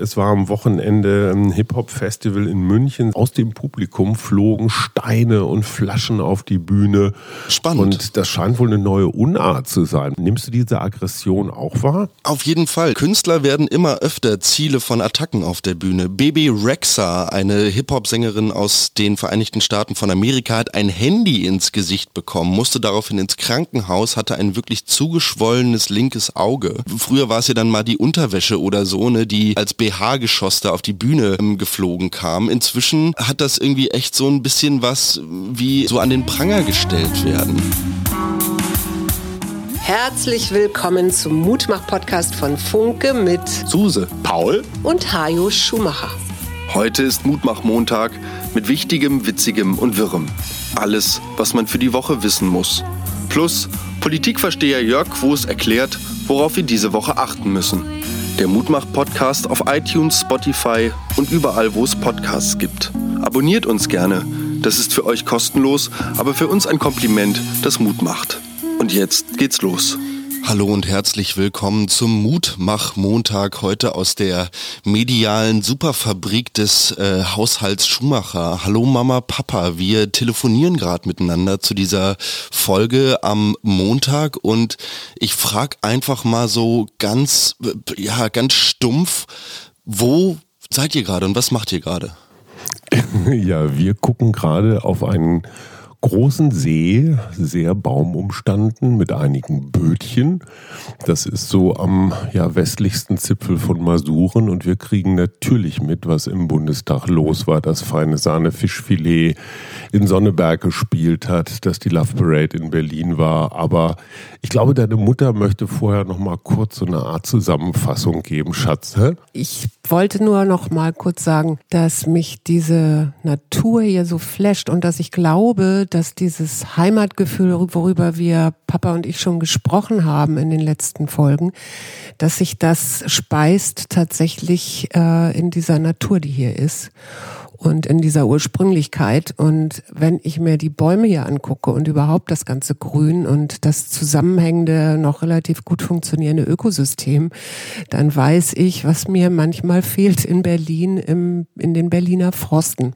Es war am Wochenende ein Hip-Hop-Festival in München. Aus dem Publikum flogen Steine und Flaschen auf die Bühne. Spannend. Und das scheint wohl eine neue Unart zu sein. Nimmst du diese Aggression auch wahr? Auf jeden Fall. Künstler werden immer öfter Ziele von Attacken auf der Bühne. Baby Rexa, eine Hip-Hop-Sängerin aus den Vereinigten Staaten von Amerika, hat ein Handy ins Gesicht bekommen, musste daraufhin ins Krankenhaus, hatte ein wirklich zugeschwollenes linkes Auge. Früher war es ja dann mal die Unterwäsche oder so, ne, die als BH-Geschoss da auf die Bühne ähm, geflogen kam. Inzwischen hat das irgendwie echt so ein bisschen was wie so an den Pranger gestellt werden. Herzlich willkommen zum Mutmach-Podcast von Funke mit Suse, Paul und Hajo Schumacher. Heute ist Mutmach-Montag mit Wichtigem, Witzigem und Wirrem. Alles, was man für die Woche wissen muss. Plus Politikversteher Jörg Quos erklärt, worauf wir diese Woche achten müssen. Der Mutmach-Podcast auf iTunes, Spotify und überall, wo es Podcasts gibt. Abonniert uns gerne. Das ist für euch kostenlos, aber für uns ein Kompliment, das Mut macht. Und jetzt geht's los. Hallo und herzlich willkommen zum Mutmach-Montag heute aus der medialen Superfabrik des äh, Haushalts Schumacher. Hallo Mama, Papa, wir telefonieren gerade miteinander zu dieser Folge am Montag und ich frage einfach mal so ganz, ja, ganz stumpf, wo seid ihr gerade und was macht ihr gerade? ja, wir gucken gerade auf einen großen See, sehr baumumstanden mit einigen Bötchen. Das ist so am ja, westlichsten Zipfel von Masuren und wir kriegen natürlich mit, was im Bundestag los war, dass feine Sahne Fischfilet in Sonneberg gespielt hat, dass die Love Parade in Berlin war. Aber ich glaube, deine Mutter möchte vorher noch mal kurz so eine Art Zusammenfassung geben, Schatz. Hä? Ich wollte nur noch mal kurz sagen, dass mich diese Natur hier so flasht und dass ich glaube, dass dieses Heimatgefühl, worüber wir Papa und ich schon gesprochen haben in den letzten Folgen, dass sich das speist tatsächlich äh, in dieser Natur, die hier ist und in dieser Ursprünglichkeit. Und wenn ich mir die Bäume hier angucke und überhaupt das ganze Grün und das zusammenhängende, noch relativ gut funktionierende Ökosystem, dann weiß ich, was mir manchmal fehlt in Berlin, im, in den Berliner Frosten.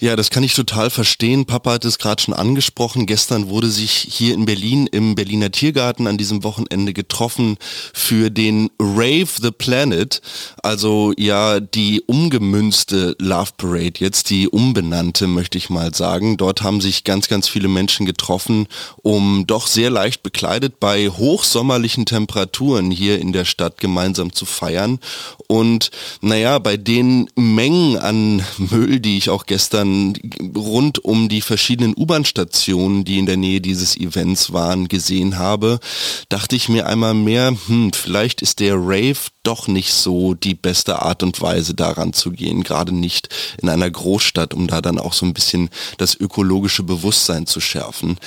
Ja, das kann ich total verstehen. Papa hat es gerade schon angesprochen. Gestern wurde sich hier in Berlin im Berliner Tiergarten an diesem Wochenende getroffen für den Rave the Planet. Also ja, die umgemünzte Love Parade, jetzt die umbenannte, möchte ich mal sagen. Dort haben sich ganz, ganz viele Menschen getroffen, um doch sehr leicht bekleidet bei hochsommerlichen Temperaturen hier in der Stadt gemeinsam zu feiern. Und naja, bei den Mengen an Müll, die ich auch gestern rund um die verschiedenen U-Bahn-Stationen, die in der Nähe dieses Events waren, gesehen habe, dachte ich mir einmal mehr, hm, vielleicht ist der Rave doch nicht so die beste Art und Weise daran zu gehen, gerade nicht in einer Großstadt, um da dann auch so ein bisschen das ökologische Bewusstsein zu schärfen.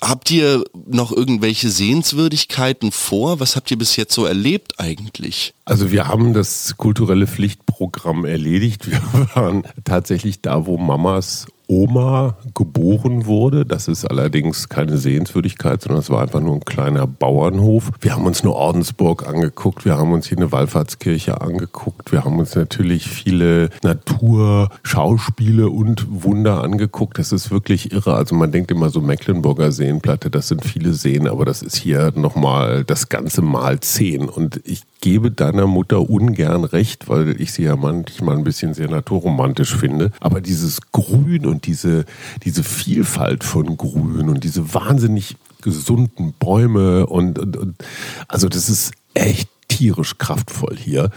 Habt ihr noch irgendwelche Sehenswürdigkeiten vor? Was habt ihr bis jetzt so erlebt eigentlich? Also wir haben das kulturelle Pflichtprogramm erledigt. Wir waren tatsächlich da, wo Mamas Oma geboren wurde. Das ist allerdings keine Sehenswürdigkeit, sondern es war einfach nur ein kleiner Bauernhof. Wir haben uns eine Ordensburg angeguckt, wir haben uns hier eine Wallfahrtskirche angeguckt, wir haben uns natürlich viele Naturschauspiele und Wunder angeguckt. Das ist wirklich irre. Also man denkt immer so Mecklenburger Seenplatte, das sind viele Seen, aber das ist hier nochmal das ganze Mal zehn. Und ich gebe deiner Mutter ungern recht, weil ich sie ja manchmal ein bisschen sehr naturromantisch finde. Aber dieses Grün und diese, diese Vielfalt von Grün und diese wahnsinnig gesunden Bäume und, und, und also das ist echt tierisch kraftvoll hier.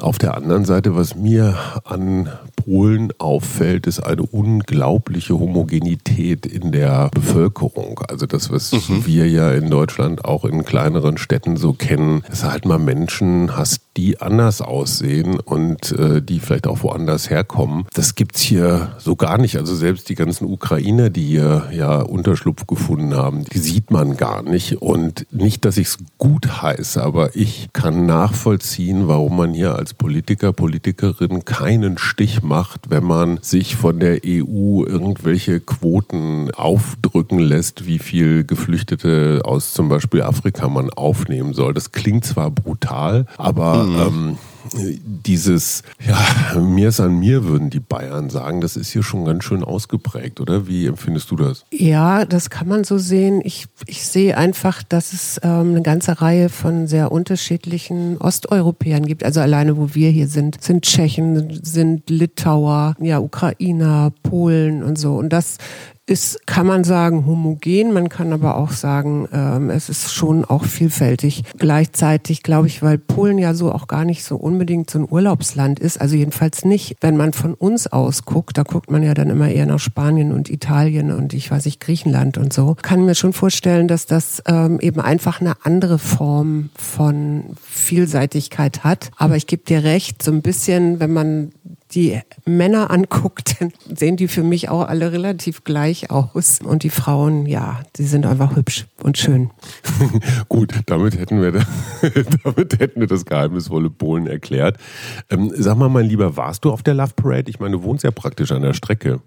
Auf der anderen Seite, was mir an Polen auffällt, ist eine unglaubliche Homogenität in der Bevölkerung. Also das, was mhm. wir ja in Deutschland auch in kleineren Städten so kennen, dass halt mal Menschen hast, die anders aussehen und äh, die vielleicht auch woanders herkommen. Das gibt's hier so gar nicht. Also selbst die ganzen Ukrainer, die hier ja Unterschlupf gefunden haben, die sieht man gar nicht. Und nicht, dass ich es gut heiße, aber ich kann nachvollziehen, warum man hier als Politiker, Politikerin keinen Stich macht, wenn man sich von der EU irgendwelche Quoten aufdrücken lässt, wie viel Geflüchtete aus zum Beispiel Afrika man aufnehmen soll. Das klingt zwar brutal, aber mhm. ähm, dieses, ja, mir ist an mir, würden die Bayern sagen, das ist hier schon ganz schön ausgeprägt, oder? Wie empfindest du das? Ja, das kann man so sehen. Ich, ich sehe einfach, dass es ähm, eine ganze Reihe von sehr unterschiedlichen Osteuropäern gibt. Also alleine, wo wir hier sind, sind Tschechen, sind Litauer, ja, Ukrainer, Polen und so. Und das ist, kann man sagen, homogen, man kann aber auch sagen, ähm, es ist schon auch vielfältig. Gleichzeitig glaube ich, weil Polen ja so auch gar nicht so unbedingt so ein Urlaubsland ist, also jedenfalls nicht, wenn man von uns aus guckt, da guckt man ja dann immer eher nach Spanien und Italien und ich weiß nicht, Griechenland und so, kann mir schon vorstellen, dass das ähm, eben einfach eine andere Form von Vielseitigkeit hat. Aber ich gebe dir recht, so ein bisschen, wenn man die Männer anguckt, sehen die für mich auch alle relativ gleich aus. Und die Frauen, ja, die sind einfach hübsch und schön. Gut, damit hätten wir, damit hätten wir das geheimnisvolle Polen erklärt. Ähm, sag mal, mein Lieber, warst du auf der Love Parade? Ich meine, du wohnst ja praktisch an der Strecke.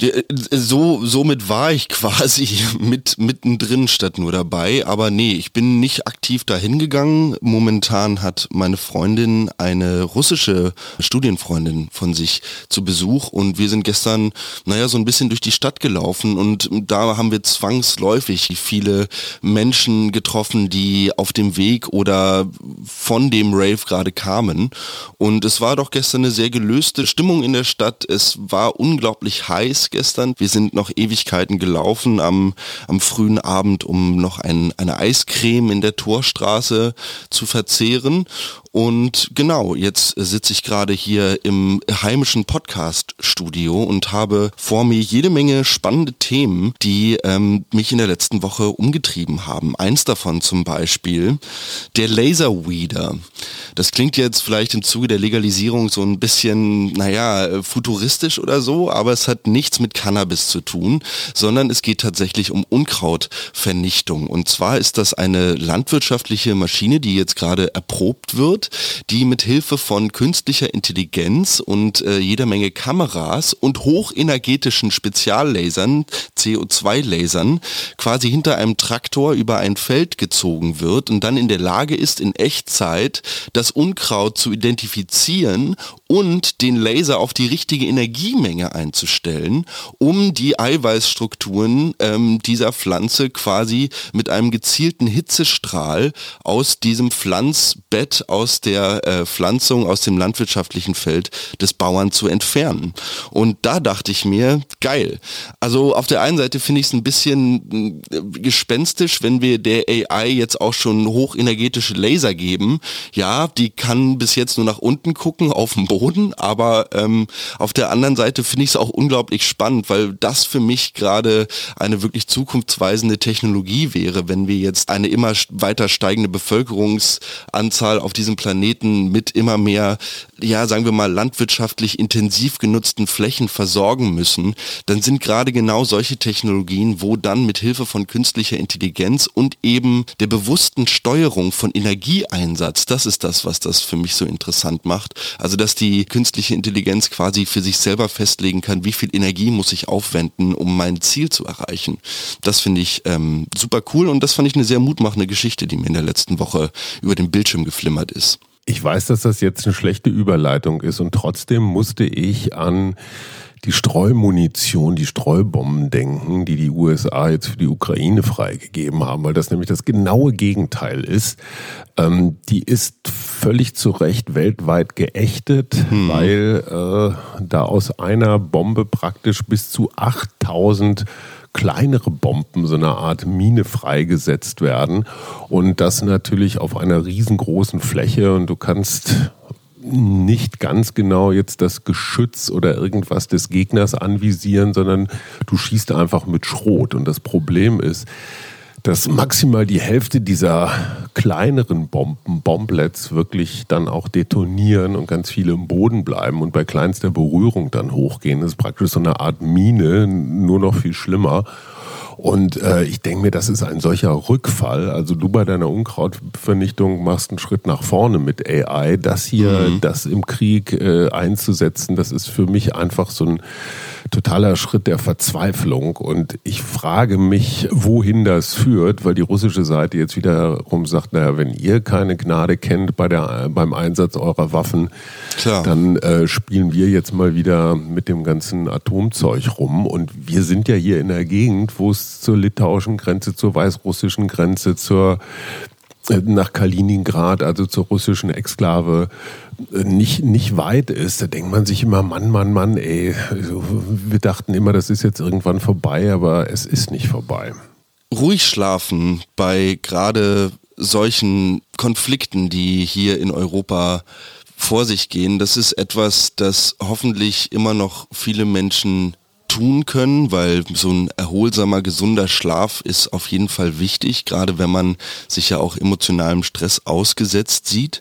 Äh, so, somit war ich quasi mit mittendrin statt nur dabei. Aber nee, ich bin nicht aktiv dahin gegangen. Momentan hat meine Freundin eine russische Studienfreundin von sich zu Besuch und wir sind gestern, naja, so ein bisschen durch die Stadt gelaufen und da haben wir zwangsläufig viele Menschen getroffen, die auf dem Weg oder von dem Rave gerade kamen. Und es war doch gestern eine sehr gelöste Stimmung in der Stadt. Es war unglaublich heiß gestern. Wir sind noch Ewigkeiten gelaufen am, am frühen Abend, um noch ein, eine Eiscreme in der Torstraße zu verzehren. Und genau, jetzt sitze ich gerade hier im heimischen Podcast-Studio und habe vor mir jede Menge spannende Themen, die ähm, mich in der letzten Woche umgetrieben haben. Eins davon zum Beispiel der Laserweeder. Das klingt jetzt vielleicht im Zuge der Legalisierung so ein bisschen, naja, futuristisch oder so, aber es hat nichts mit Cannabis zu tun, sondern es geht tatsächlich um Unkrautvernichtung. Und zwar ist das eine landwirtschaftliche Maschine, die jetzt gerade erprobt wird wird, die mit Hilfe von künstlicher Intelligenz und äh, jeder Menge Kameras und hochenergetischen Speziallasern, CO2-Lasern, quasi hinter einem Traktor über ein Feld gezogen wird und dann in der Lage ist, in Echtzeit das Unkraut zu identifizieren und den Laser auf die richtige Energiemenge einzustellen, um die Eiweißstrukturen ähm, dieser Pflanze quasi mit einem gezielten Hitzestrahl aus diesem Pflanzbett, aus der äh, Pflanzung, aus dem landwirtschaftlichen Feld des Bauern zu entfernen. Und da dachte ich mir, geil. Also auf der einen Seite finde ich es ein bisschen äh, gespenstisch, wenn wir der AI jetzt auch schon hochenergetische Laser geben. Ja, die kann bis jetzt nur nach unten gucken, auf dem Boden, aber ähm, auf der anderen Seite finde ich es auch unglaublich spannend, weil das für mich gerade eine wirklich zukunftsweisende Technologie wäre, wenn wir jetzt eine immer weiter steigende Bevölkerungsanzahl auf diesem Planeten mit immer mehr, ja, sagen wir mal, landwirtschaftlich intensiv genutzten Flächen versorgen müssen, dann sind gerade genau solche Technologien, wo dann mit Hilfe von künstlicher Intelligenz und eben der bewussten Steuerung von Energieeinsatz, das ist das, was das für mich so interessant macht. Also, dass die künstliche Intelligenz quasi für sich selber festlegen kann, wie viel Energie muss ich aufwenden, um mein Ziel zu erreichen. Das finde ich ähm, super cool und das fand ich eine sehr mutmachende Geschichte, die mir in der letzten Woche über den Bildschirm geflimmert ist. Ich weiß, dass das jetzt eine schlechte Überleitung ist und trotzdem musste ich an die Streumunition, die Streubomben denken, die die USA jetzt für die Ukraine freigegeben haben, weil das nämlich das genaue Gegenteil ist. Ähm, die ist völlig zu Recht weltweit geächtet, hm. weil äh, da aus einer Bombe praktisch bis zu 8000 kleinere Bomben, so eine Art Mine freigesetzt werden. Und das natürlich auf einer riesengroßen Fläche. Und du kannst nicht ganz genau jetzt das Geschütz oder irgendwas des Gegners anvisieren, sondern du schießt einfach mit Schrot. Und das Problem ist, dass maximal die Hälfte dieser kleineren Bomben, Bomblets, wirklich dann auch detonieren und ganz viele im Boden bleiben und bei kleinster Berührung dann hochgehen. Das ist praktisch so eine Art Mine, nur noch viel schlimmer. Und äh, ich denke mir, das ist ein solcher Rückfall. Also du bei deiner Unkrautvernichtung machst einen Schritt nach vorne mit AI. Das hier, mhm. das im Krieg äh, einzusetzen, das ist für mich einfach so ein totaler Schritt der Verzweiflung. Und ich frage mich, wohin das führt, weil die russische Seite jetzt wiederum sagt, naja, wenn ihr keine Gnade kennt bei der, beim Einsatz eurer Waffen, Klar. dann äh, spielen wir jetzt mal wieder mit dem ganzen Atomzeug rum. Und wir sind ja hier in der Gegend, wo es zur litauischen Grenze, zur weißrussischen Grenze, zur nach Kaliningrad, also zur russischen Exklave, äh, nicht, nicht weit ist. Da denkt man sich immer, Mann, Mann, Mann, ey, also, wir dachten immer, das ist jetzt irgendwann vorbei, aber es ist nicht vorbei. Ruhig schlafen bei gerade solchen Konflikten, die hier in Europa vor sich gehen, das ist etwas, das hoffentlich immer noch viele Menschen tun können, weil so ein erholsamer, gesunder Schlaf ist auf jeden Fall wichtig, gerade wenn man sich ja auch emotionalem Stress ausgesetzt sieht.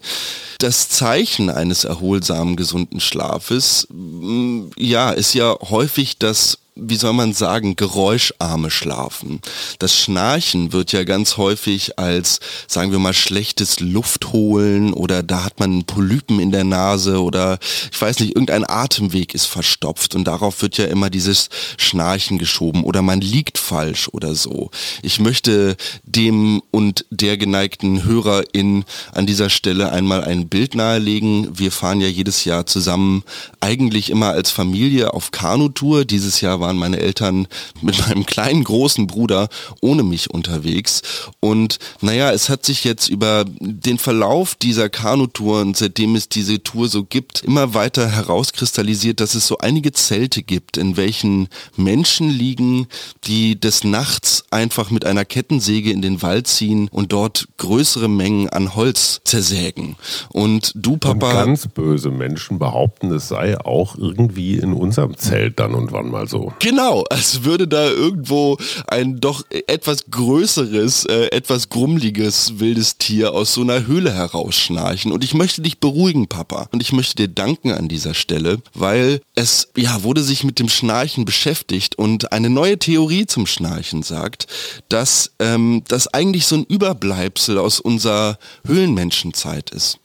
Das Zeichen eines erholsamen, gesunden Schlafes, mm, ja, ist ja häufig das wie soll man sagen, geräuscharme Schlafen. Das Schnarchen wird ja ganz häufig als, sagen wir mal, schlechtes Luftholen oder da hat man Polypen in der Nase oder ich weiß nicht, irgendein Atemweg ist verstopft und darauf wird ja immer dieses Schnarchen geschoben oder man liegt falsch oder so. Ich möchte dem und der geneigten Hörerin an dieser Stelle einmal ein Bild nahelegen. Wir fahren ja jedes Jahr zusammen, eigentlich immer als Familie auf Kanutour. Dieses Jahr waren meine Eltern mit meinem kleinen großen Bruder ohne mich unterwegs. Und naja, es hat sich jetzt über den Verlauf dieser Kanutour und seitdem es diese Tour so gibt, immer weiter herauskristallisiert, dass es so einige Zelte gibt, in welchen Menschen liegen, die des Nachts einfach mit einer Kettensäge in den Wald ziehen und dort größere Mengen an Holz zersägen. Und du, Papa. Und ganz böse Menschen behaupten, es sei auch irgendwie in unserem Zelt dann und wann mal so. Genau, als würde da irgendwo ein doch etwas größeres, äh, etwas grummliges wildes Tier aus so einer Höhle herausschnarchen. Und ich möchte dich beruhigen, Papa. Und ich möchte dir danken an dieser Stelle, weil es, ja, wurde sich mit dem Schnarchen beschäftigt und eine neue Theorie zum Schnarchen sagt, dass ähm, das eigentlich so ein Überbleibsel aus unserer Höhlenmenschenzeit ist.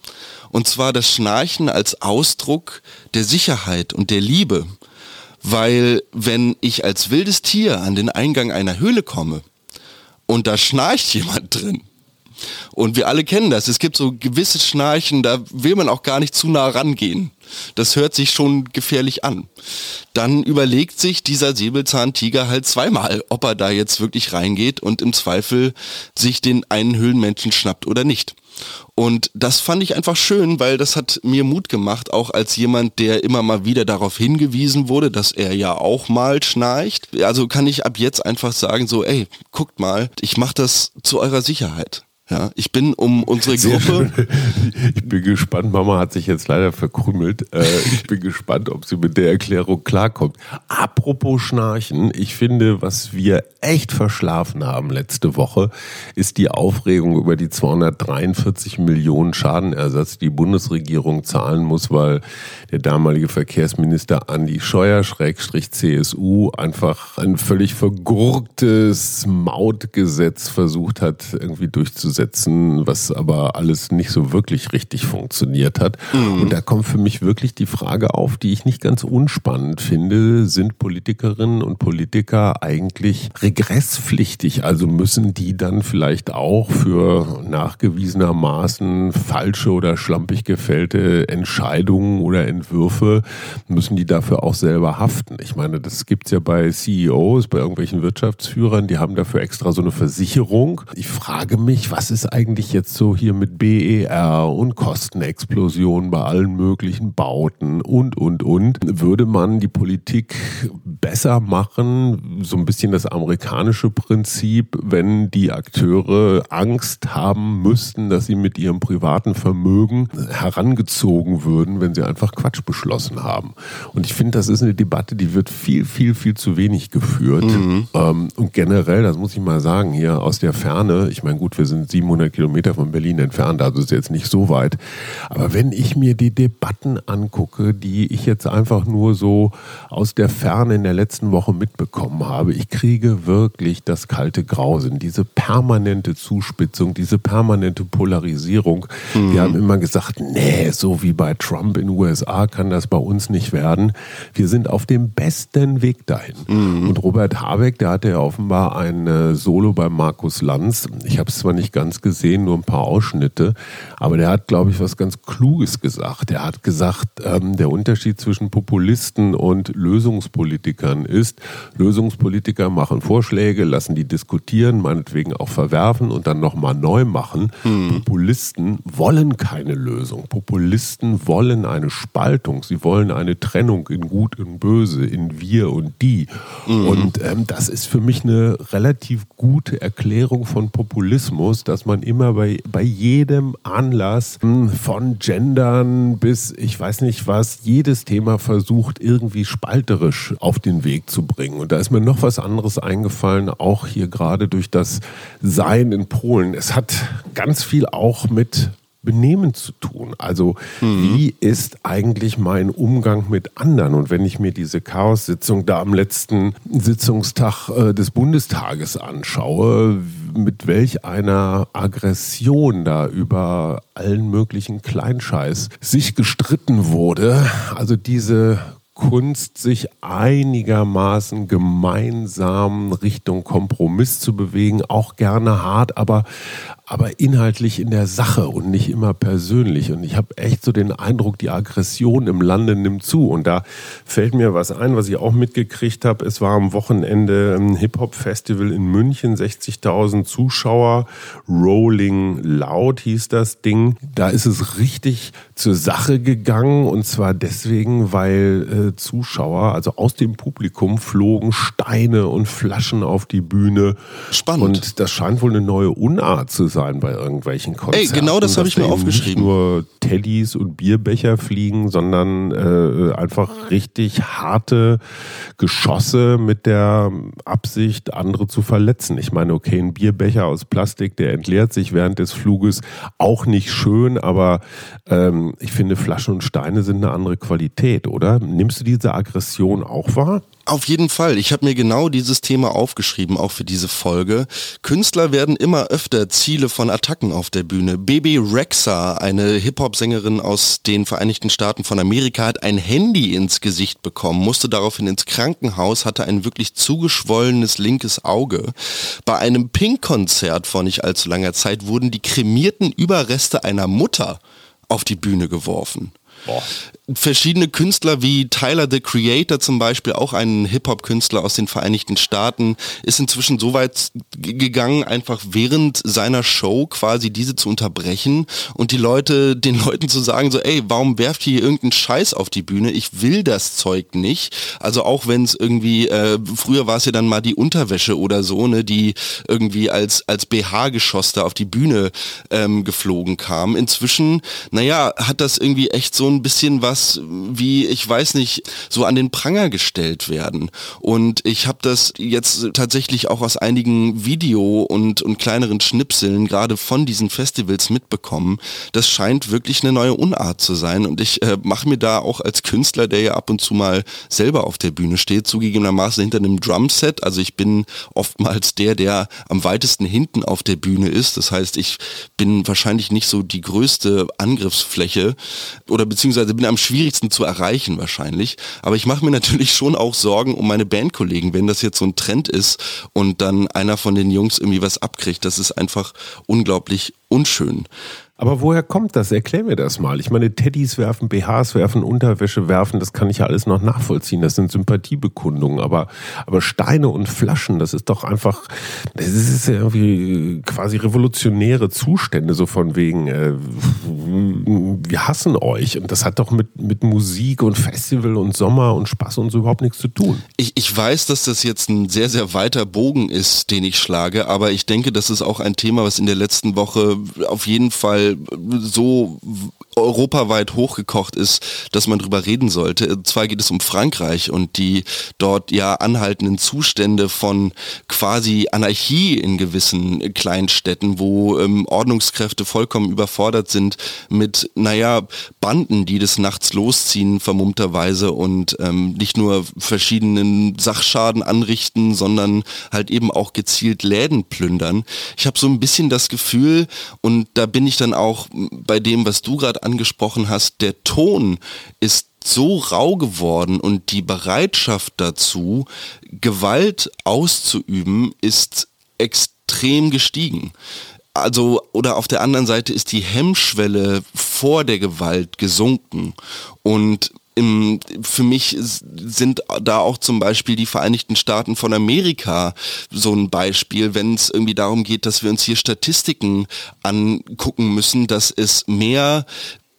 Und zwar das Schnarchen als Ausdruck der Sicherheit und der Liebe weil wenn ich als wildes Tier an den Eingang einer Höhle komme und da schnarcht jemand drin, und wir alle kennen das. Es gibt so gewisse Schnarchen, da will man auch gar nicht zu nah rangehen. Das hört sich schon gefährlich an. Dann überlegt sich dieser Säbelzahntiger halt zweimal, ob er da jetzt wirklich reingeht und im Zweifel sich den einen Höhlenmenschen schnappt oder nicht. Und das fand ich einfach schön, weil das hat mir Mut gemacht, auch als jemand, der immer mal wieder darauf hingewiesen wurde, dass er ja auch mal schnarcht. Also kann ich ab jetzt einfach sagen, so, ey, guckt mal, ich mache das zu eurer Sicherheit. Ja, ich bin um unsere Gruppe. Ich bin gespannt. Mama hat sich jetzt leider verkrümmelt. Äh, ich bin gespannt, ob sie mit der Erklärung klarkommt. Apropos Schnarchen, ich finde, was wir echt verschlafen haben letzte Woche, ist die Aufregung über die 243 Millionen Schadenersatz, die die Bundesregierung zahlen muss, weil der damalige Verkehrsminister Andi Scheuer, Schrägstrich CSU, einfach ein völlig vergurktes Mautgesetz versucht hat, irgendwie durchzusetzen was aber alles nicht so wirklich richtig funktioniert hat. Mhm. Und da kommt für mich wirklich die Frage auf, die ich nicht ganz unspannend finde, sind Politikerinnen und Politiker eigentlich regresspflichtig? Also müssen die dann vielleicht auch für nachgewiesenermaßen falsche oder schlampig gefällte Entscheidungen oder Entwürfe, müssen die dafür auch selber haften? Ich meine, das gibt's ja bei CEOs, bei irgendwelchen Wirtschaftsführern, die haben dafür extra so eine Versicherung. Ich frage mich, was was ist eigentlich jetzt so hier mit BER und Kostenexplosion bei allen möglichen Bauten und, und, und? Würde man die Politik besser machen, so ein bisschen das amerikanische Prinzip, wenn die Akteure Angst haben müssten, dass sie mit ihrem privaten Vermögen herangezogen würden, wenn sie einfach Quatsch beschlossen haben? Und ich finde, das ist eine Debatte, die wird viel, viel, viel zu wenig geführt. Mhm. Ähm, und generell, das muss ich mal sagen, hier aus der Ferne, ich meine, gut, wir sind 700 Kilometer von Berlin entfernt, also ist jetzt nicht so weit. Aber wenn ich mir die Debatten angucke, die ich jetzt einfach nur so aus der Ferne in der letzten Woche mitbekommen habe, ich kriege wirklich das kalte Grausen, diese permanente Zuspitzung, diese permanente Polarisierung. Mhm. Wir haben immer gesagt, nee, so wie bei Trump in den USA kann das bei uns nicht werden. Wir sind auf dem besten Weg dahin. Mhm. Und Robert Habeck, der hatte ja offenbar ein Solo bei Markus Lanz. Ich habe es zwar nicht ganz gesehen, nur ein paar Ausschnitte, aber der hat, glaube ich, was ganz Kluges gesagt. Er hat gesagt, ähm, der Unterschied zwischen Populisten und Lösungspolitikern ist, Lösungspolitiker machen Vorschläge, lassen die diskutieren, meinetwegen auch verwerfen und dann nochmal neu machen. Mhm. Populisten wollen keine Lösung. Populisten wollen eine Spaltung. Sie wollen eine Trennung in Gut und Böse, in Wir und Die. Mhm. Und ähm, das ist für mich eine relativ gute Erklärung von Populismus, dass man immer bei, bei jedem Anlass hm, von Gendern bis ich weiß nicht was, jedes Thema versucht irgendwie spalterisch auf den Weg zu bringen. Und da ist mir noch was anderes eingefallen, auch hier gerade durch das Sein in Polen. Es hat ganz viel auch mit Benehmen zu tun. Also mhm. wie ist eigentlich mein Umgang mit anderen? Und wenn ich mir diese Chaos-Sitzung da am letzten Sitzungstag äh, des Bundestages anschaue, mit welch einer Aggression da über allen möglichen Kleinscheiß sich gestritten wurde. Also diese Kunst, sich einigermaßen gemeinsam Richtung Kompromiss zu bewegen, auch gerne hart, aber, aber inhaltlich in der Sache und nicht immer persönlich. Und ich habe echt so den Eindruck, die Aggression im Lande nimmt zu. Und da fällt mir was ein, was ich auch mitgekriegt habe. Es war am Wochenende ein Hip-Hop-Festival in München, 60.000 Zuschauer, Rolling Loud hieß das Ding. Da ist es richtig zur Sache gegangen und zwar deswegen, weil äh, Zuschauer, also aus dem Publikum, flogen Steine und Flaschen auf die Bühne. Spannend. Und das scheint wohl eine neue Unart zu sein bei irgendwelchen Konzerten. Ey, genau das habe ich mir aufgeschrieben. Nicht nur Teddys und Bierbecher fliegen, sondern äh, einfach richtig harte Geschosse mit der Absicht, andere zu verletzen. Ich meine, okay, ein Bierbecher aus Plastik, der entleert sich während des Fluges, auch nicht schön, aber ähm, ich finde, Flaschen und Steine sind eine andere Qualität, oder? Nimmst du diese Aggression auch wahr? Auf jeden Fall. Ich habe mir genau dieses Thema aufgeschrieben, auch für diese Folge. Künstler werden immer öfter Ziele von Attacken auf der Bühne. Baby Rexa, eine Hip-Hop-Sängerin aus den Vereinigten Staaten von Amerika, hat ein Handy ins Gesicht bekommen, musste daraufhin ins Krankenhaus, hatte ein wirklich zugeschwollenes linkes Auge. Bei einem Pink-Konzert vor nicht allzu langer Zeit wurden die kremierten Überreste einer Mutter auf die Bühne geworfen. Boah. Verschiedene Künstler wie Tyler the Creator zum Beispiel, auch ein Hip-Hop-Künstler aus den Vereinigten Staaten, ist inzwischen so weit gegangen, einfach während seiner Show quasi diese zu unterbrechen und die Leute, den Leuten zu sagen, so, ey, warum werft ihr hier irgendeinen Scheiß auf die Bühne? Ich will das Zeug nicht. Also auch wenn es irgendwie, äh, früher war es ja dann mal die Unterwäsche oder so, ne, die irgendwie als, als BH-Geschoss da auf die Bühne ähm, geflogen kam. Inzwischen, naja, hat das irgendwie echt so ein bisschen was wie, ich weiß nicht, so an den Pranger gestellt werden. Und ich habe das jetzt tatsächlich auch aus einigen Video- und, und kleineren Schnipseln, gerade von diesen Festivals mitbekommen. Das scheint wirklich eine neue Unart zu sein. Und ich äh, mache mir da auch als Künstler, der ja ab und zu mal selber auf der Bühne steht, zugegebenermaßen hinter einem Drumset. Also ich bin oftmals der, der am weitesten hinten auf der Bühne ist. Das heißt, ich bin wahrscheinlich nicht so die größte Angriffsfläche oder beziehungsweise bin am schwierigsten zu erreichen wahrscheinlich. Aber ich mache mir natürlich schon auch Sorgen um meine Bandkollegen, wenn das jetzt so ein Trend ist und dann einer von den Jungs irgendwie was abkriegt. Das ist einfach unglaublich unschön. Aber woher kommt das? Erklär mir das mal. Ich meine, Teddys werfen, BHs werfen, Unterwäsche werfen, das kann ich ja alles noch nachvollziehen. Das sind Sympathiebekundungen. Aber, aber Steine und Flaschen, das ist doch einfach, das ist irgendwie quasi revolutionäre Zustände, so von wegen, äh, wir hassen euch. Und das hat doch mit, mit Musik und Festival und Sommer und Spaß und so überhaupt nichts zu tun. Ich, ich weiß, dass das jetzt ein sehr, sehr weiter Bogen ist, den ich schlage. Aber ich denke, das ist auch ein Thema, was in der letzten Woche auf jeden Fall so europaweit hochgekocht ist, dass man drüber reden sollte. Und zwar geht es um Frankreich und die dort ja anhaltenden Zustände von quasi Anarchie in gewissen Kleinstädten, wo ähm, Ordnungskräfte vollkommen überfordert sind mit, naja, Banden, die des Nachts losziehen, vermummterweise und ähm, nicht nur verschiedenen Sachschaden anrichten, sondern halt eben auch gezielt Läden plündern. Ich habe so ein bisschen das Gefühl, und da bin ich dann auch bei dem, was du gerade angesprochen hast, der Ton ist so rau geworden und die Bereitschaft dazu, Gewalt auszuüben, ist extrem gestiegen. Also, oder auf der anderen Seite ist die Hemmschwelle vor der Gewalt gesunken. Und für mich sind da auch zum Beispiel die Vereinigten Staaten von Amerika so ein Beispiel, wenn es irgendwie darum geht, dass wir uns hier Statistiken angucken müssen, dass es mehr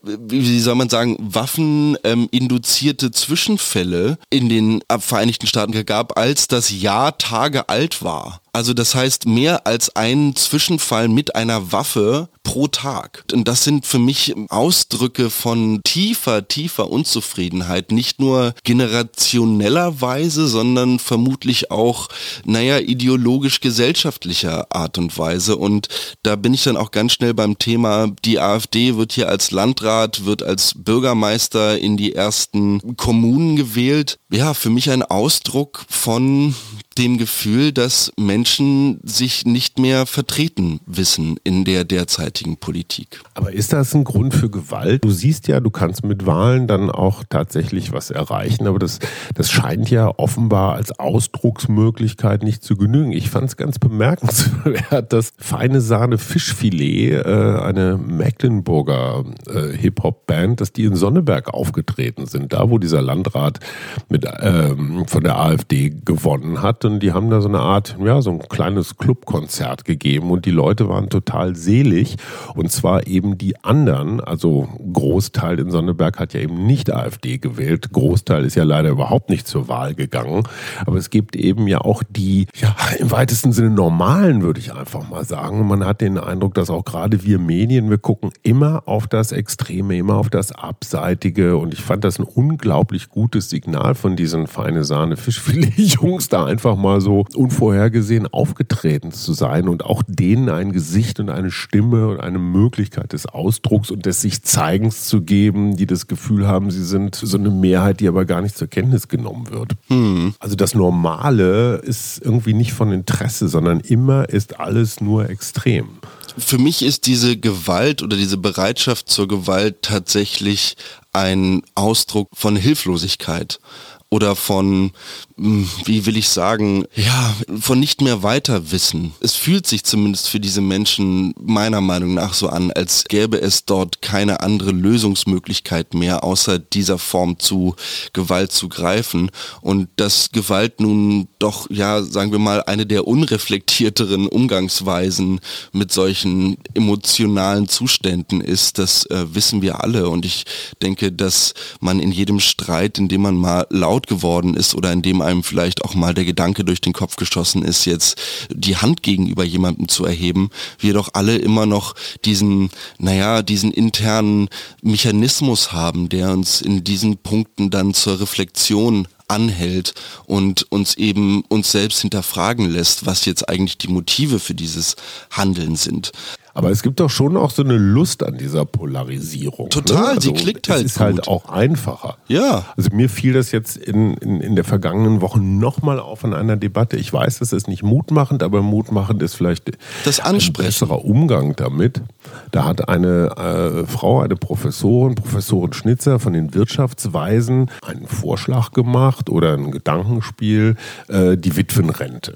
wie soll man sagen, waffeninduzierte ähm, Zwischenfälle in den Vereinigten Staaten gab, als das Jahr Tage alt war. Also das heißt mehr als ein Zwischenfall mit einer Waffe pro Tag. Und das sind für mich Ausdrücke von tiefer, tiefer Unzufriedenheit. Nicht nur generationellerweise, sondern vermutlich auch, naja, ideologisch-gesellschaftlicher Art und Weise. Und da bin ich dann auch ganz schnell beim Thema, die AfD wird hier als Landrat, wird als Bürgermeister in die ersten Kommunen gewählt. Ja, für mich ein Ausdruck von dem Gefühl, dass Menschen sich nicht mehr vertreten wissen in der derzeitigen Politik. Aber ist das ein Grund für Gewalt? Du siehst ja, du kannst mit Wahlen dann auch tatsächlich was erreichen, aber das, das scheint ja offenbar als Ausdrucksmöglichkeit nicht zu genügen. Ich fand es ganz bemerkenswert, dass Feine Sahne Fischfilet, äh, eine Mecklenburger äh, Hip-Hop-Band, dass die in Sonneberg aufgetreten sind, da wo dieser Landrat mit ähm, von der AfD gewonnen hat und die haben da so eine Art, ja, so ein kleines Clubkonzert gegeben und die Leute waren total selig. Und zwar eben die anderen, also Großteil in Sonneberg hat ja eben nicht AfD gewählt, Großteil ist ja leider überhaupt nicht zur Wahl gegangen, aber es gibt eben ja auch die, ja, im weitesten Sinne normalen, würde ich einfach mal sagen. Und man hat den Eindruck, dass auch gerade wir Medien, wir gucken immer auf das Extreme, immer auf das Abseitige. Und ich fand das ein unglaublich gutes Signal von diesen feine Sahne Fischfilet-Jungs da einfach mal so unvorhergesehen aufgetreten zu sein und auch denen ein Gesicht und eine Stimme und eine Möglichkeit des Ausdrucks und des sich Zeigens zu geben, die das Gefühl haben, sie sind so eine Mehrheit, die aber gar nicht zur Kenntnis genommen wird. Hm. Also das Normale ist irgendwie nicht von Interesse, sondern immer ist alles nur extrem für mich ist diese Gewalt oder diese Bereitschaft zur Gewalt tatsächlich ein Ausdruck von Hilflosigkeit oder von, hm, wie will ich sagen, ja, von nicht mehr weiter wissen. Es fühlt sich zumindest für diese Menschen meiner Meinung nach so an, als gäbe es dort keine andere Lösungsmöglichkeit mehr, außer dieser Form zu Gewalt zu greifen. Und dass Gewalt nun doch, ja, sagen wir mal, eine der unreflektierteren Umgangsweisen mit solchen emotionalen Zuständen ist, das äh, wissen wir alle. Und ich denke, dass man in jedem Streit, in dem man mal laut laut geworden ist oder in dem einem vielleicht auch mal der Gedanke durch den Kopf geschossen ist, jetzt die Hand gegenüber jemandem zu erheben, wir doch alle immer noch diesen, naja, diesen internen Mechanismus haben, der uns in diesen Punkten dann zur Reflexion anhält und uns eben uns selbst hinterfragen lässt, was jetzt eigentlich die Motive für dieses Handeln sind. Aber es gibt doch schon auch so eine Lust an dieser Polarisierung. Total, ne? also sie klickt halt. Es ist halt gut. halt auch einfacher. Ja. Also mir fiel das jetzt in, in, in der vergangenen Woche nochmal auf in einer Debatte. Ich weiß, das ist nicht mutmachend, aber mutmachend ist vielleicht das ein besserer Umgang damit. Da hat eine äh, Frau, eine Professorin, Professorin Schnitzer von den Wirtschaftsweisen einen Vorschlag gemacht oder ein Gedankenspiel, äh, die Witwenrente.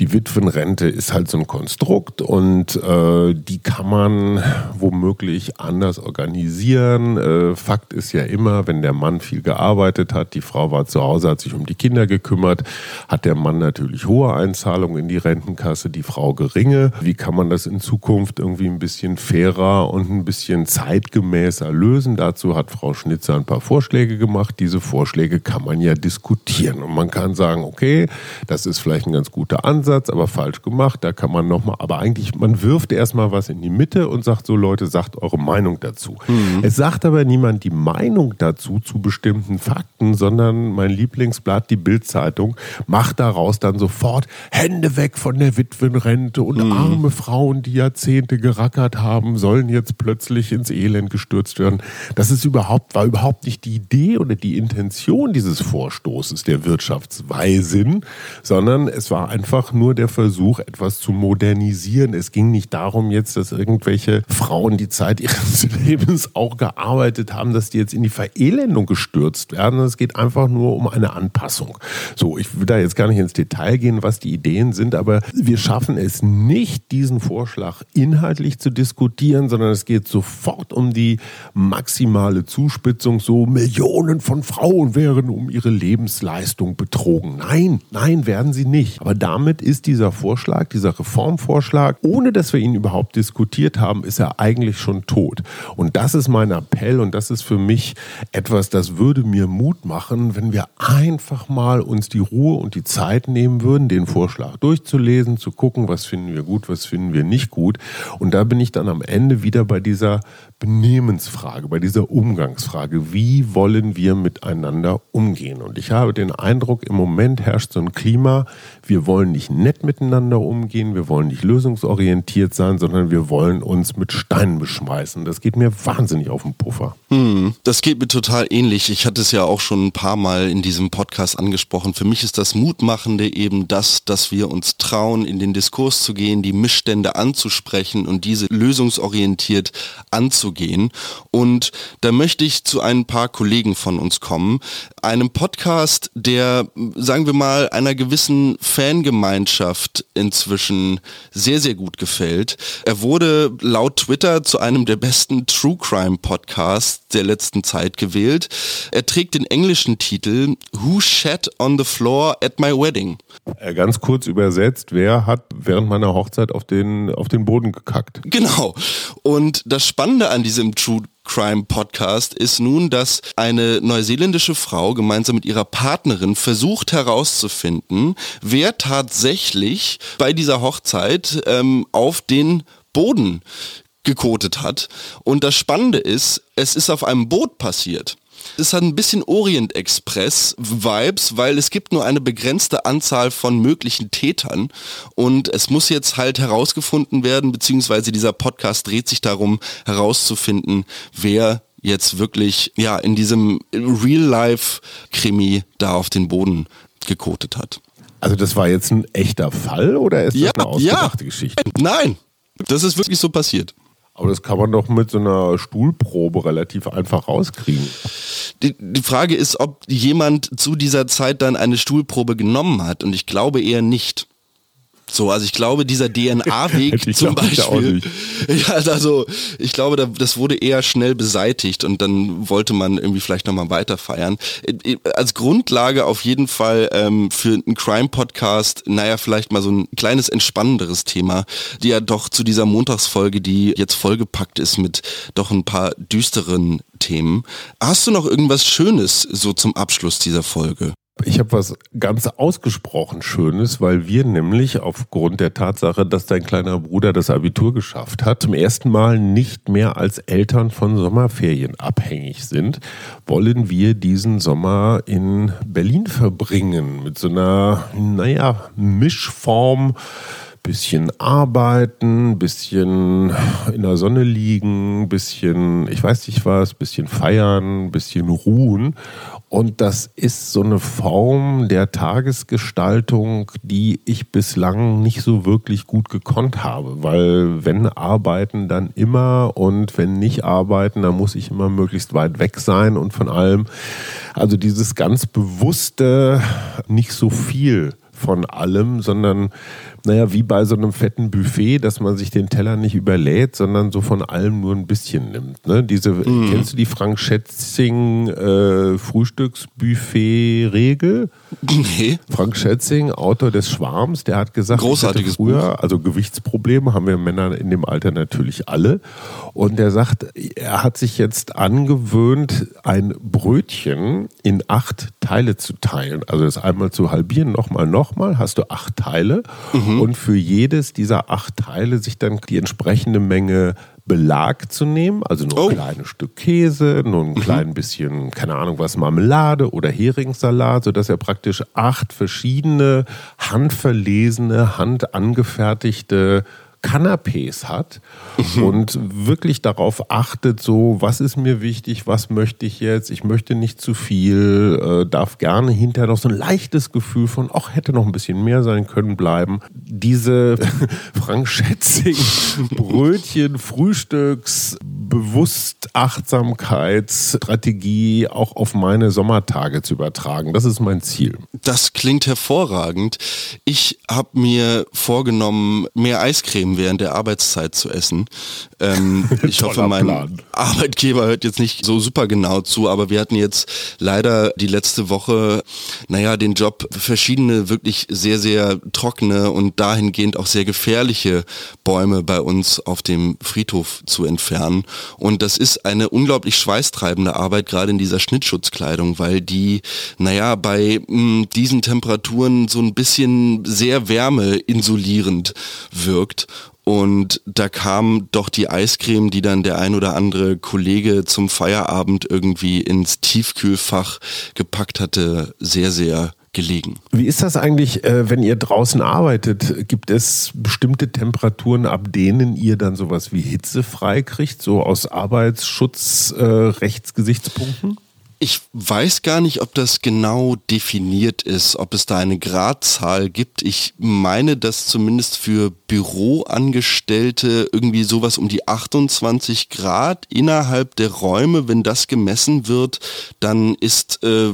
Die Witwenrente ist halt so ein Konstrukt und äh, die die kann man womöglich anders organisieren. Äh, Fakt ist ja immer, wenn der Mann viel gearbeitet hat, die Frau war zu Hause, hat sich um die Kinder gekümmert, hat der Mann natürlich hohe Einzahlungen in die Rentenkasse, die Frau geringe. Wie kann man das in Zukunft irgendwie ein bisschen fairer und ein bisschen zeitgemäßer lösen? Dazu hat Frau Schnitzer ein paar Vorschläge gemacht. Diese Vorschläge kann man ja diskutieren und man kann sagen, okay, das ist vielleicht ein ganz guter Ansatz, aber falsch gemacht. Da kann man nochmal, aber eigentlich, man wirft erstmal was in die Mitte und sagt so, Leute, sagt eure Meinung dazu. Mhm. Es sagt aber niemand die Meinung dazu zu bestimmten Fakten, sondern mein Lieblingsblatt, die Bildzeitung, macht daraus dann sofort Hände weg von der Witwenrente und mhm. arme Frauen, die Jahrzehnte gerackert haben, sollen jetzt plötzlich ins Elend gestürzt werden. Das ist überhaupt, war überhaupt nicht die Idee oder die Intention dieses Vorstoßes der Wirtschaftsweisinn, sondern es war einfach nur der Versuch, etwas zu modernisieren. Es ging nicht darum jetzt, dass irgendwelche Frauen die Zeit ihres Lebens auch gearbeitet haben, dass die jetzt in die Verelendung gestürzt werden. Es geht einfach nur um eine Anpassung. So, ich will da jetzt gar nicht ins Detail gehen, was die Ideen sind, aber wir schaffen es nicht, diesen Vorschlag inhaltlich zu diskutieren, sondern es geht sofort um die maximale Zuspitzung. So Millionen von Frauen wären um ihre Lebensleistung betrogen. Nein, nein, werden sie nicht. Aber damit ist dieser Vorschlag, dieser Reformvorschlag, ohne dass wir ihn überhaupt diskutiert haben, ist er eigentlich schon tot. Und das ist mein Appell und das ist für mich etwas, das würde mir Mut machen, wenn wir einfach mal uns die Ruhe und die Zeit nehmen würden, den Vorschlag durchzulesen, zu gucken, was finden wir gut, was finden wir nicht gut. Und da bin ich dann am Ende wieder bei dieser Benehmensfrage, bei dieser Umgangsfrage. Wie wollen wir miteinander umgehen? Und ich habe den Eindruck, im Moment herrscht so ein Klima, wir wollen nicht nett miteinander umgehen, wir wollen nicht lösungsorientiert sein, sondern wir wollen uns mit Steinen beschmeißen. Das geht mir wahnsinnig auf den Puffer. Hm, das geht mir total ähnlich. Ich hatte es ja auch schon ein paar Mal in diesem Podcast angesprochen. Für mich ist das Mutmachende eben das, dass wir uns trauen, in den Diskurs zu gehen, die Missstände anzusprechen und diese lösungsorientiert anzugehen. Und da möchte ich zu ein paar Kollegen von uns kommen. Einem Podcast, der, sagen wir mal, einer gewissen Fangemeinschaft inzwischen sehr, sehr gut gefällt. Er wurde laut Twitter zu einem der besten True Crime Podcasts der letzten Zeit gewählt. Er trägt den englischen Titel Who Shat on the Floor at My Wedding? Äh, ganz kurz übersetzt, wer hat während meiner Hochzeit auf den, auf den Boden gekackt? Genau. Und das Spannende an diesem True Crime Podcast ist nun, dass eine neuseeländische Frau gemeinsam mit ihrer Partnerin versucht herauszufinden, wer tatsächlich bei dieser Hochzeit ähm, auf den Boden gekotet hat. Und das Spannende ist, es ist auf einem Boot passiert. Es hat ein bisschen Orient Express Vibes, weil es gibt nur eine begrenzte Anzahl von möglichen Tätern und es muss jetzt halt herausgefunden werden, beziehungsweise dieser Podcast dreht sich darum herauszufinden, wer jetzt wirklich ja in diesem Real-Life-Krimi da auf den Boden gekotet hat. Also das war jetzt ein echter Fall oder ist ja, das eine ausgedachte ja. Geschichte? Nein, das ist wirklich so passiert. Aber das kann man doch mit so einer Stuhlprobe relativ einfach rauskriegen. Die, die, Frage ist, ob jemand zu dieser Zeit dann eine Stuhlprobe genommen hat. Und ich glaube eher nicht. So, also ich glaube, dieser DNA-Weg zum Beispiel. Ja, also ich glaube, das wurde eher schnell beseitigt und dann wollte man irgendwie vielleicht nochmal weiter feiern. Äh, als Grundlage auf jeden Fall ähm, für einen Crime-Podcast, naja, vielleicht mal so ein kleines entspannenderes Thema, die ja doch zu dieser Montagsfolge, die jetzt vollgepackt ist mit doch ein paar düsteren Themen. Hast du noch irgendwas Schönes so zum Abschluss dieser Folge? Ich habe was ganz ausgesprochen Schönes, weil wir nämlich aufgrund der Tatsache, dass dein kleiner Bruder das Abitur geschafft hat, zum ersten Mal nicht mehr als Eltern von Sommerferien abhängig sind, wollen wir diesen Sommer in Berlin verbringen mit so einer, naja, Mischform bisschen arbeiten, bisschen in der Sonne liegen, bisschen, ich weiß nicht was, bisschen feiern, bisschen ruhen. Und das ist so eine Form der Tagesgestaltung, die ich bislang nicht so wirklich gut gekonnt habe. Weil wenn arbeiten, dann immer und wenn nicht arbeiten, dann muss ich immer möglichst weit weg sein und von allem. Also dieses ganz bewusste, nicht so viel von allem, sondern naja, wie bei so einem fetten Buffet, dass man sich den Teller nicht überlädt, sondern so von allem nur ein bisschen nimmt. Ne? Diese, mm. kennst du die Frank Schätzing äh, Frühstücksbuffet-Regel? Nee. Frank Schätzing, Autor des Schwarms, der hat gesagt, Großartiges früher, Buch. also Gewichtsprobleme haben wir Männer in dem Alter natürlich alle. Und er sagt, er hat sich jetzt angewöhnt, ein Brötchen in acht Teile zu teilen. Also das einmal zu halbieren, nochmal, nochmal, hast du acht Teile. Mhm. Und für jedes dieser acht Teile sich dann die entsprechende Menge Belag zu nehmen, also nur ein oh. kleines Stück Käse, nur ein mhm. klein bisschen, keine Ahnung was, Marmelade oder Heringssalat, sodass er praktisch acht verschiedene handverlesene, handangefertigte Canapés hat mhm. und wirklich darauf achtet, so, was ist mir wichtig, was möchte ich jetzt, ich möchte nicht zu viel, äh, darf gerne hinterher noch so ein leichtes Gefühl von, ach, hätte noch ein bisschen mehr sein können, bleiben. Diese Frank Schätzing Brötchen, Frühstücks, bewusst Achtsamkeitsstrategie auch auf meine Sommertage zu übertragen. Das ist mein Ziel. Das klingt hervorragend. Ich habe mir vorgenommen, mehr Eiscreme während der Arbeitszeit zu essen. Ähm, ich hoffe, mein Plan. Arbeitgeber hört jetzt nicht so super genau zu, aber wir hatten jetzt leider die letzte Woche, naja, den Job, verschiedene wirklich sehr, sehr trockene und dahingehend auch sehr gefährliche Bäume bei uns auf dem Friedhof zu entfernen. Und das ist eine unglaublich schweißtreibende Arbeit, gerade in dieser Schnittschutzkleidung, weil die, naja, bei mh, hm, diesen Temperaturen so ein bisschen sehr wärmeinsulierend wirkt. Und da kam doch die Eiscreme, die dann der ein oder andere Kollege zum Feierabend irgendwie ins Tiefkühlfach gepackt hatte, sehr, sehr gelegen. Wie ist das eigentlich, äh, wenn ihr draußen arbeitet? Gibt es bestimmte Temperaturen, ab denen ihr dann sowas wie hitzefrei kriegt, so aus Arbeitsschutzrechtsgesichtspunkten? Äh, ich weiß gar nicht, ob das genau definiert ist, ob es da eine Gradzahl gibt. Ich meine, dass zumindest für Büroangestellte irgendwie sowas um die 28 Grad innerhalb der Räume, wenn das gemessen wird, dann ist äh,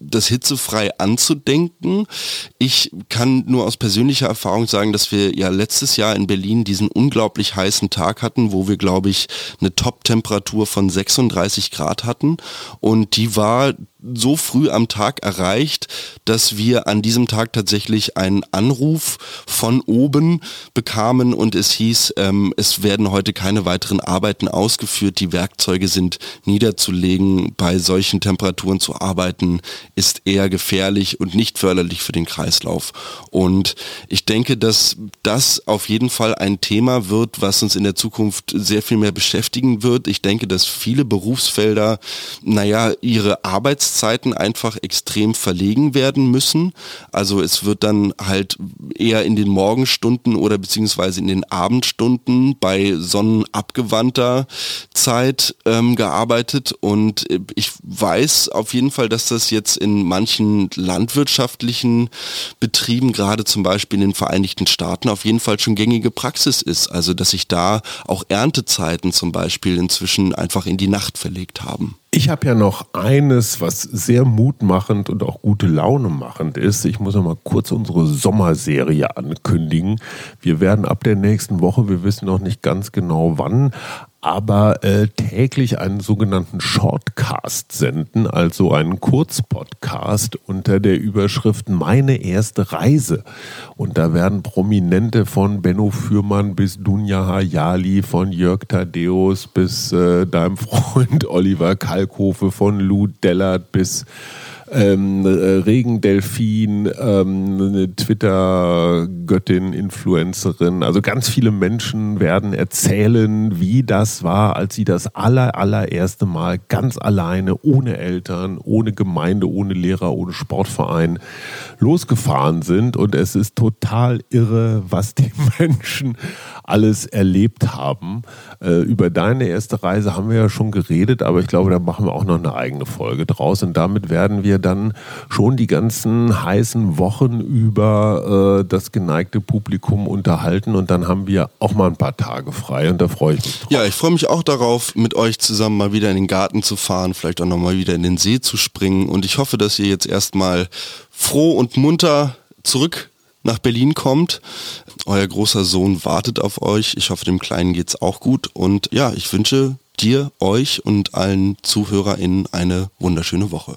das hitzefrei anzudenken. Ich kann nur aus persönlicher Erfahrung sagen, dass wir ja letztes Jahr in Berlin diesen unglaublich heißen Tag hatten, wo wir, glaube ich, eine Top-Temperatur von 36 Grad hatten. Und die war so früh am Tag erreicht, dass wir an diesem Tag tatsächlich einen Anruf von oben bekamen und es hieß, ähm, es werden heute keine weiteren Arbeiten ausgeführt, die Werkzeuge sind niederzulegen. Bei solchen Temperaturen zu arbeiten ist eher gefährlich und nicht förderlich für den Kreislauf. Und ich denke, dass das auf jeden Fall ein Thema wird, was uns in der Zukunft sehr viel mehr beschäftigen wird. Ich denke, dass viele Berufsfelder, naja, ihre Arbeitszeit Arbeitszeiten einfach extrem verlegen werden müssen. Also es wird dann halt eher in den Morgenstunden oder beziehungsweise in den Abendstunden bei sonnenabgewandter Zeit ähm, gearbeitet und ich weiß auf jeden Fall, dass das jetzt in manchen landwirtschaftlichen Betrieben, gerade zum Beispiel in den Vereinigten Staaten, auf jeden Fall schon gängige Praxis ist. Also dass sich da auch Erntezeiten zum Beispiel inzwischen einfach in die Nacht verlegt haben. Ich habe ja noch eines, was sehr mutmachend und auch gute Laune machend ist. Ich muss noch mal kurz unsere Sommerserie ankündigen. Wir werden ab der nächsten Woche, wir wissen noch nicht ganz genau wann, aber äh, täglich einen sogenannten Shortcast senden, also einen Kurzpodcast unter der Überschrift Meine erste Reise. Und da werden Prominente von Benno Fürmann bis Dunja Hayali, von Jörg Tadeus bis äh, deinem Freund Oliver Kalkofe, von Lou Dellert bis ähm, äh, Regendelfin, ähm, eine Twitter-Göttin, Influencerin. Also ganz viele Menschen werden erzählen, wie das war, als sie das aller, allererste Mal ganz alleine, ohne Eltern, ohne Gemeinde, ohne Lehrer, ohne Sportverein losgefahren sind. Und es ist total irre, was die Menschen alles erlebt haben. Äh, über deine erste Reise haben wir ja schon geredet, aber ich glaube, da machen wir auch noch eine eigene Folge draus. Und damit werden wir dann schon die ganzen heißen Wochen über äh, das geneigte Publikum unterhalten und dann haben wir auch mal ein paar Tage frei und da freue ich mich drauf. Ja, ich freue mich auch darauf, mit euch zusammen mal wieder in den Garten zu fahren, vielleicht auch nochmal wieder in den See zu springen und ich hoffe, dass ihr jetzt erstmal froh und munter zurück nach Berlin kommt. Euer großer Sohn wartet auf euch. Ich hoffe, dem Kleinen geht's auch gut. Und ja, ich wünsche dir, euch und allen ZuhörerInnen eine wunderschöne Woche.